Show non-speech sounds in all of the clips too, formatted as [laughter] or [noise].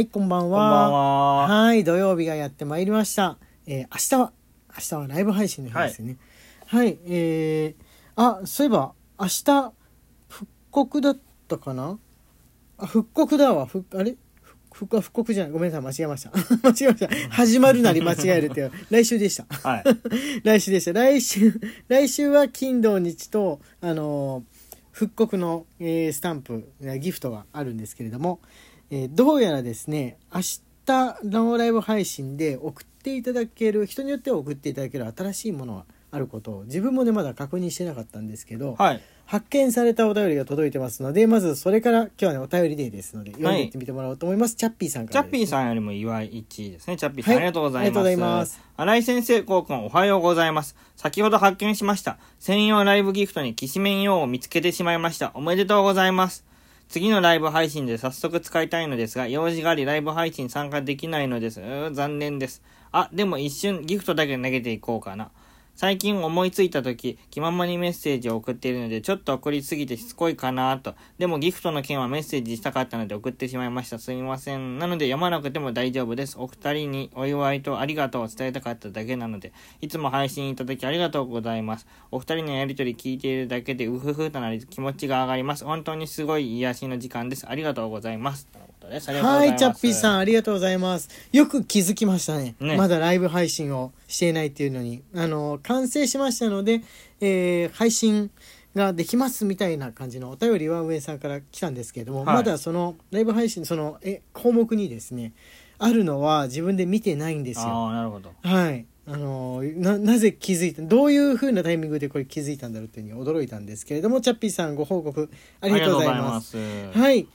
はい、こんばんこんばんは。は。はい、土曜日がやってまいりました。えー、明日は、明日はライブ配信の日ですね。はい、えー、あ、そういえば、明日、復刻だったかな？あ、復刻だわ。ふあれ？ふ復復刻じゃない。ごめんなさい、間違えました。[laughs] 間違えました。始まるなり間違えるっていう。[laughs] 来週でした。はい。[laughs] 来週でした。来週、来週は金土日と、あのー復刻の、えースタンプ、えーギフトがあるんですけれども、えーどうやらですね、明日のライブ配信で送っていただける、人によっては送っていただける新しいものがあることを、自分もね、まだ確認してなかったんですけど、はい。発見されたお便りが届いてますので、まずそれから今日はね、お便りデーですので、読んでいってみてもらおうと思います。チャッピーさんからです、チャッピーさんよりも岩井一位ですね。チャッピーさん、はいありがとうございます。ありがとうございます新井先生、こうくん、おはようございます。先ほど発見しました。専用ライブギフトにきしめん用を見つけてしまいました。おめでとうございます。次のライブ配信で早速使いたいのですが、用事がありライブ配信参加できないのです。残念です。あ、でも一瞬ギフトだけ投げていこうかな。最近思いついた時、気ままにメッセージを送っているので、ちょっと送りすぎてしつこいかなと。でもギフトの件はメッセージしたかったので送ってしまいました。すみません。なので読まなくても大丈夫です。お二人にお祝いとありがとうを伝えたかっただけなので、いつも配信いただきありがとうございます。お二人のやりとり聞いているだけでうふふとなり気持ちが上がります。本当にすごい癒しの時間です。ありがとうございます。とのことですありがとうござはい。チャッピーさん、ありがとうございます。よく気づきましたね。ねまだライブ配信をしていないっていうのに。あの、完成しましたので、えー配信ができますみたいな感じのお便りは上さんから来たんですけれども、はいまだそのライブ配信、その、え、項目にですね、あるのは自分で見てないんですよ。ああ、なるほど。はい。あのな、なぜ気づいた、どういう風なタイミングでこれ気づいたんだろうっていうふうに驚いたんですけれども、チャッピーさんご報告ありがとうございます。ありがとうございます。はい。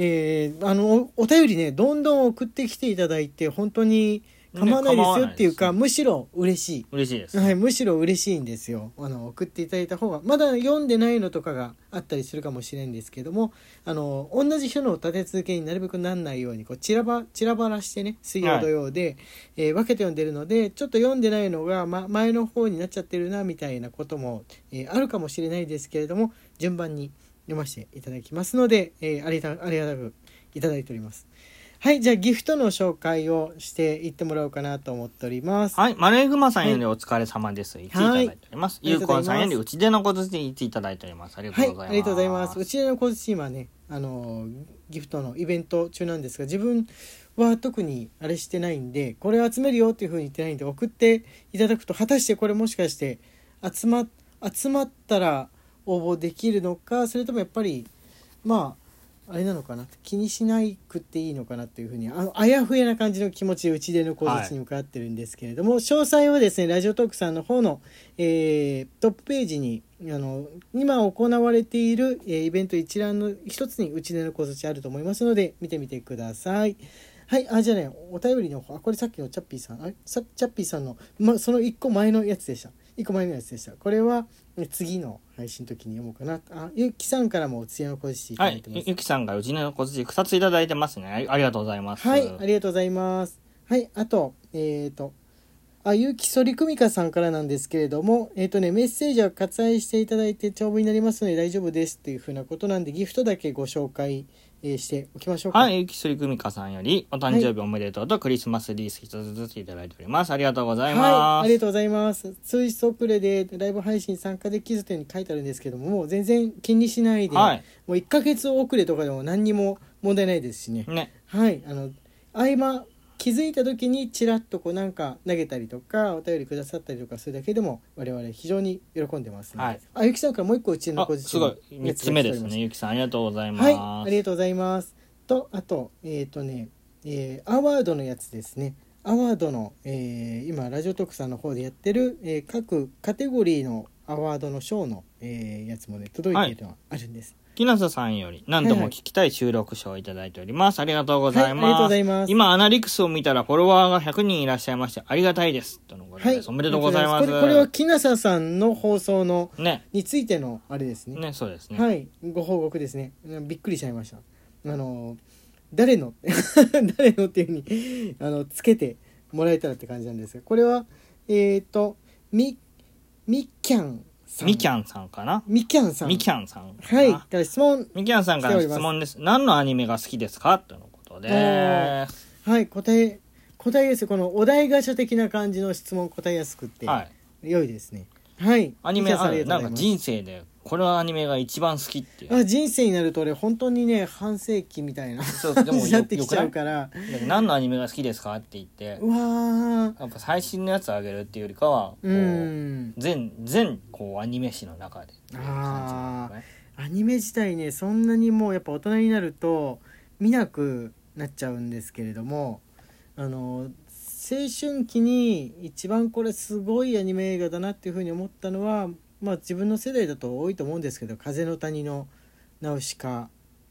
えーあの、おお便りね、どんどん送ってきていただいて、本当に構わないですよっていうか、ねむしろ嬉し嬉しいです。い。はい、むしろ嬉しいんですよ。あの、送っていただいた方が、まだ読んでないのとかがあったりするかもしれないんですけども、あの、同じ人の立て続けになるべくなんないように、こう、散らば、散らばらしてね、水曜土曜で、えー分けて読んでるので、ちょっと読んでないのが、ま、前の方になっちゃってるな、みたいなことも、えーあるかもしれないですけれども、順番に読ませていただきますので、えーありがたありがたくいただいております。はい、じゃあギフトの紹介をしていってもらおうかなと思っております。はい。マレーグマさんよりお疲れ様です。1いただいております。はいゆうこんさんよりうちでのことで1いただいております。ありがとはいうございます。ありがとうございます。うちの小槌今ね、あのーギフトのイベント中なんですが、自分は特にあれしてないんで、これ集めるよっていうふうに言ってないんで、送っていただくと、果たしてこれもしかして集ま集まったら応募できるのか、それともやっぱりまああれなのかな気にしないくっていいのかなっていうふうにあのあやふやな感じの気持ちでうちでの小槌に向かってるんですけれども、詳細はですねラジオトークさんの方の、えートップページにあの今行われている、えーイベント一覧の一つにうちでの小槌あると思いますので見てみてください。はい、あ、じゃあね、お便りの方、あ、これさっきのチャッピーさん、あれ？さチャッピーさんの、ま、その一個前のやつでした。一個前のやつでした。これは、え次の配信の時に読もうかな。あ、ゆきさんからもお通夜の小槌いたはいだいて。ます。ゆきさんがうちの小槌2ついただいてますね。ありがとうございます。はい、ありがとうございます。はい、あと、えっ、と、あ、ゆきそりくみかさんからなんですけれども、えっ、とね、メッセージは割愛していただいて長文になりますので大丈夫ですっていうふうなことなんで、ギフトだけご紹介、えーしておきましょうか。はい、ゆきすりくみかさんより、お誕生日おめでとうとクリスマスリース一つずついただいております。ありがとうございはい、ます。ありがとうございます。通知遅れでライブ配信参加できずというに書いてあるんですけども、もう全然気にしないで、はいもう1ヶ月遅れとかでも何にも問題ないですしね。ね。はい、あの合間気づいた時にちらっとこうなんか投げたりとかお便りくださったりとかするだけでも我々非常に喜んでますので、はいあゆきさんからもう一個うちのすごい。3つ目ですね。ゆきさん、ありがとうございます。はいありがとうございますとあとえっ、とね、えーアワードのやつですねアワードの、えー今ラジオトークさんの方でやってる、えー各カテゴリーのアワードの賞の、えーやつもね届いているのがあるんです、きなささんより何度も聞きたい収録賞をいただいております。ありがとうございます。はいありがとうございます今、アナリクスを見たらフォロワーが100人いらっしゃいまして、ありがたいです。とのことはいです。おめでとうございます。これこれはきなささんの放送のね。についてのあれですねね、そうですね。はい、ご報告ですね。びっくりしちゃいました。あの誰の [laughs] 誰のっていうふうにあのつけてもらえたらって感じなんですが、これはえっ、とみみきゃんさん、みきゃんさんかな？みきゃんさん、みきゃんさんはい、から質問。みきゃんさんからの質問です。何のアニメが好きですか？とのことどですはい答え答えやすいこのお題ガチャ的な感じの質問答えやすくって、はい。良いですね。はい。アニメなんか人生でこれはアニメが一番好きっていう。あ人生になると俺本当にね半世紀みたいな。そうでも [laughs] なってきちゃうから。で何のアニメが好きですかって言って。うわー。やっぱ最新のやつあげるっていうよりかはこううん。全全こうアニメ史の中でっていう感じなんですねアニメ自体ねそんなにもうやっぱ大人になると見なくなっちゃうんですけれどもあの青春期に一番これすごいアニメ映画だなっていうふうに思ったのはまあ自分の世代だと多いと思うんですけど「風の谷のナウシカ」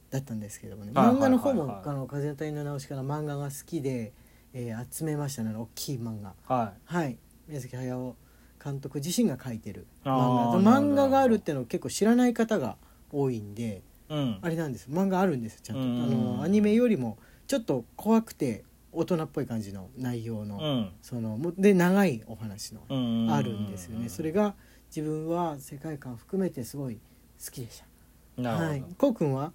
だったんですけどもね。はい漫画の方も「はい。はいはいあの風の谷のナウシカ」の漫画が好きで、えー集めましたね大きい漫画。ははい。宮崎駿監督自身が書いてるあ漫ー画漫画があるっていうのを結構知らない方が多いんでいうん。あれなんです。よ漫画あるんですよちゃんと、うんあのアニメよりもちょっと怖くて大人っぽい感じの内容の、うん。そのもで長いお話のうん。あるんですよね、それが自分は世界観含めてすごい好きでした。なるほど、はい。こうくんは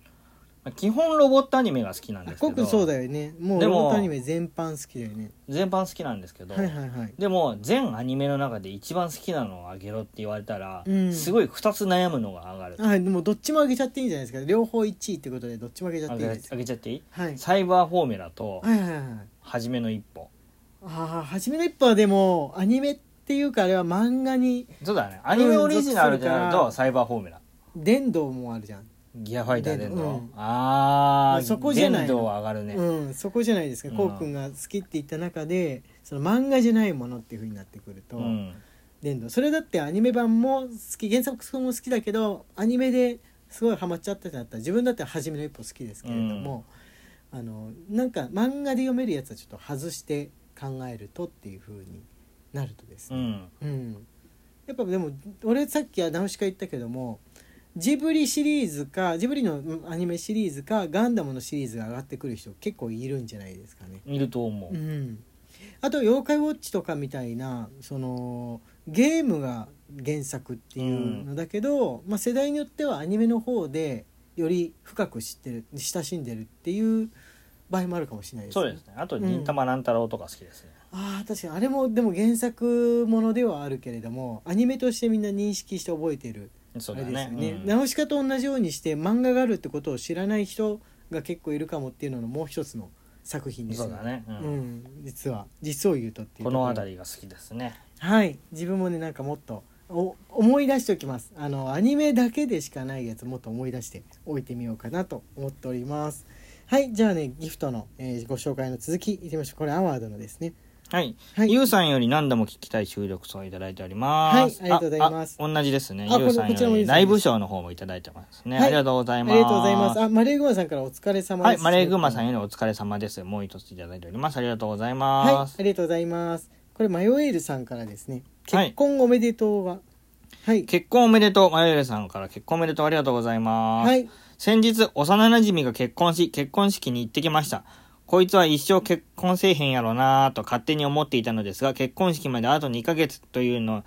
基本ロボットアニメが好きなんですけど。そうだよね。もうロボットアニメ全般好きだよね。全般好きなんですけど、はいはいはい。でも全アニメの中で一番好きなのをあげろって言われたら、うん。すごい2つ悩むのが上がる。あでもどっちもあげちゃっていいんじゃないですか？両方1位ってことでどっちもあげちゃっていいですあげちゃっていい？はい。サイバーフォーミュラとはいはいはい初めの一歩。ああ初めの一歩はでもアニメっていうかあれは漫画にそうだね。アニメオリジナルでなるうん属するからとサイバーフォーミュラ。電動もあるじゃん、ギアファイター電動、うん。ああそこじゃないの。電動は上がるね、うん、そこじゃないですかうん。こうくんが好きって言った中でその漫画じゃないものっていうふうになってくると、うん。電動。それだってアニメ版も好き原作も好きだけどアニメですごいハマっちゃったってなったら自分だって初めの一歩好きですけれども、あのなんか漫画で読めるやつはちょっと外して考えるとっていうふうになるとですね、うん。うん、やっぱでも俺さっきはナウシカ言ったけどもジブリシリーズかジブリのうんアニメシリーズかガンダムのシリーズが上がってくる人結構いるんじゃないですかね。いると思う、うん、あと「妖怪ウォッチ」とかみたいなそのゲームが原作っていうのだけど、まあ、世代によってはアニメの方でより深く知ってる親しんでるっていう場合もあるかもしれないですそうですね。あと忍たま乱太郎とか好きですね、あー確かにあれもでも原作ものではあるけれどもアニメとしてみんな認識して覚えてる。そうですよね。ねうん。ナウシカと同じようにして漫画があるってことを知らない人が結構いるかもっていうののもう一つの作品ですそうだね、ううん。ん、実は実を言うとっていうことの辺りが好きですね。はい。自分もねなんかもっとお思い出しておきます。あのアニメだけでしかないやつもっと思い出しておいてみようかなと思っております。はい。じゃあねギフトの、えーご紹介の続きいってみましょう。これアワードのですねはい、はいゆうさんより何度も聞きたい収録をいただいております。はいありがとうございます同じですね。あゆうさんよりライブショーの方もいただいてますね。はいありがとうございます。ありがとうございますあマレーグマさんからお疲れ様はい、ですマレーグマさんよりお疲れ様です。もう一ついただいております。ありがとうございはいます。ありがとうございますこれマヨエールさんからですねはい結婚おめでとうがはい結婚おめでとう。マヨエルさんから結婚おめでとう。ありがとうございます。はい先日、幼馴染が結婚し、結婚式に行ってきました。こいつは一生結婚せえへんやろなぁと勝手に思っていたのですが、結婚式まであと2ヶ月というの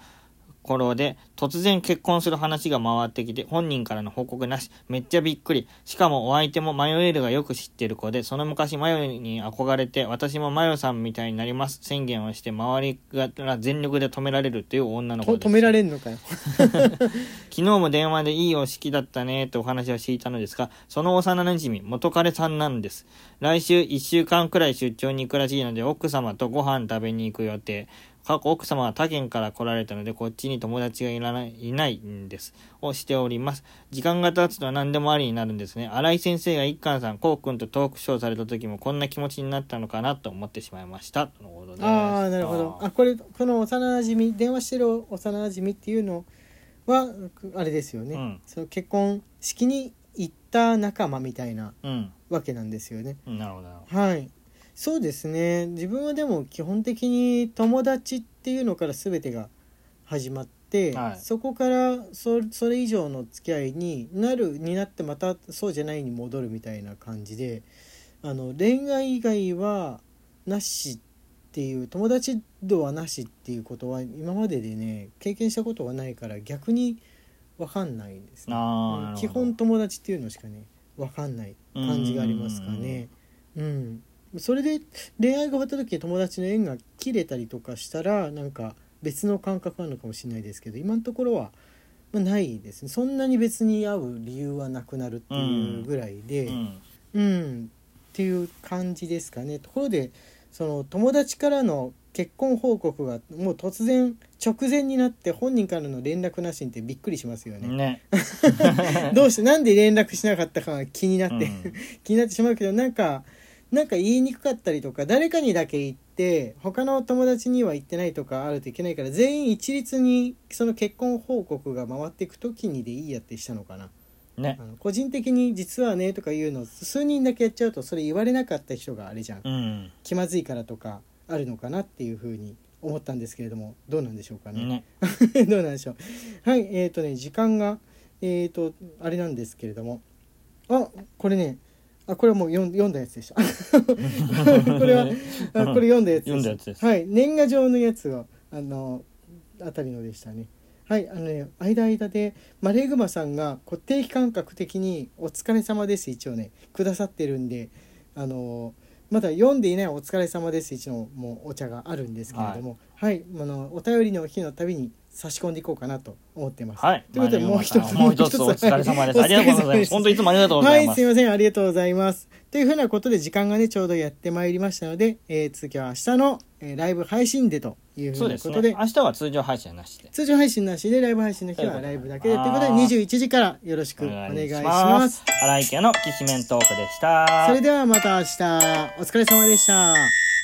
頃で、突然結婚する話が回ってきて、本人からの報告なし、めっちゃびっくり。しかもお相手もマヨエールがよく知ってる子で、その昔マヨに憧れて、私もマヨさんみたいになります宣言をして、周りが全力で止められるという女の子です。と止められんのかよ [laughs] 昨日も電話でいいお式だったねとお話をしていたのですが、その幼馴染元彼さんなんです。来週1週間くらい出張に行くらしいので、奥様とご飯食べに行く予定。過去奥様は他県から来られたので、こっちに友達がいらないいないんです。をしております。時間が経つと何でもありになるんですね。新井先生が一貫さん、こうくんとトークショーされた時もこんな気持ちになったのかなと思ってしまいました。ああなるほどあこれこの幼馴染電話してる幼馴染っていうのはあれですよね、うんその結婚式に行った仲間みたいなうん。わけなんですよねうんなるほどはいそうですね。自分はでも基本的に友達っていうのから全てが始まって、はい。そこからそそれ以上の付き合いになるになってまたそうじゃないに戻るみたいな感じであの恋愛以外はなしっていう友達度はなしっていうことは今まででね経験したことがないから逆に分かんないですね。基本友達っていうのしかね分かんない感じがありますかね。うんそれで恋愛が終わった時に友達の縁が切れたりとかしたらなんか別の感覚あるのかもしれないですけど今のところは、まあ、ないですね。そんなに別に会う理由はなくなるっていうぐらいで、うん。うん、っていう感じですかね。ところでその友達からの結婚報告がもう突然直前になって本人からの連絡なしにってびっくりしますよね。ね。[laughs] どうしてなんで連絡しなかったかが気になって、うん。[laughs] 気になってしまうけどなんかなんか言いにくかったりとか誰かにだけ言って他の友達には言ってないとかあるといけないから全員一律にその結婚報告が回っていく時にでいいやってしたのかな。ね。あの個人的に実はねとか言うの数人だけやっちゃうとそれ言われなかった人があれじゃん。うん。気まずいからとかあるのかなっていうふうに思ったんですけれどもどうなんでしょうかね。ね。[laughs] どうなんでしょう。はいえっ、とね時間がえっ、とあれなんですけれども。あこれねあこれはもう読んだやつでした [laughs] これは [laughs] あこれ読んだやつ読んだやつです。はい。年賀状のやつがあのあたりのでしたね。はい。あのね間間でマレーグマさんが固定期間覚的に「お疲れ様です」一応ねくださってるんであのまだ読んでいない「お疲れ様です」一応もうお茶があるんですけれども。はい、あのお便りの日のたびに差し込んでいこうかなと思ってます。はい。ということでもう一つもう一つお疲れ様です。はいありがとうございま [laughs] す。本当いつもありがとうございます。はい、すいません、ありがとうございます。というふうなことで時間がねちょうどやってまいりましたので、えー続きは明日の、えーライブ配信でというふそうなことで。明日は通常配信なしで。通常配信なしでライブ配信の日はライブだけでということであー21時からよろしくお願いします。荒井家のきしめんトークでした。それではまた明日。お疲れ様でした。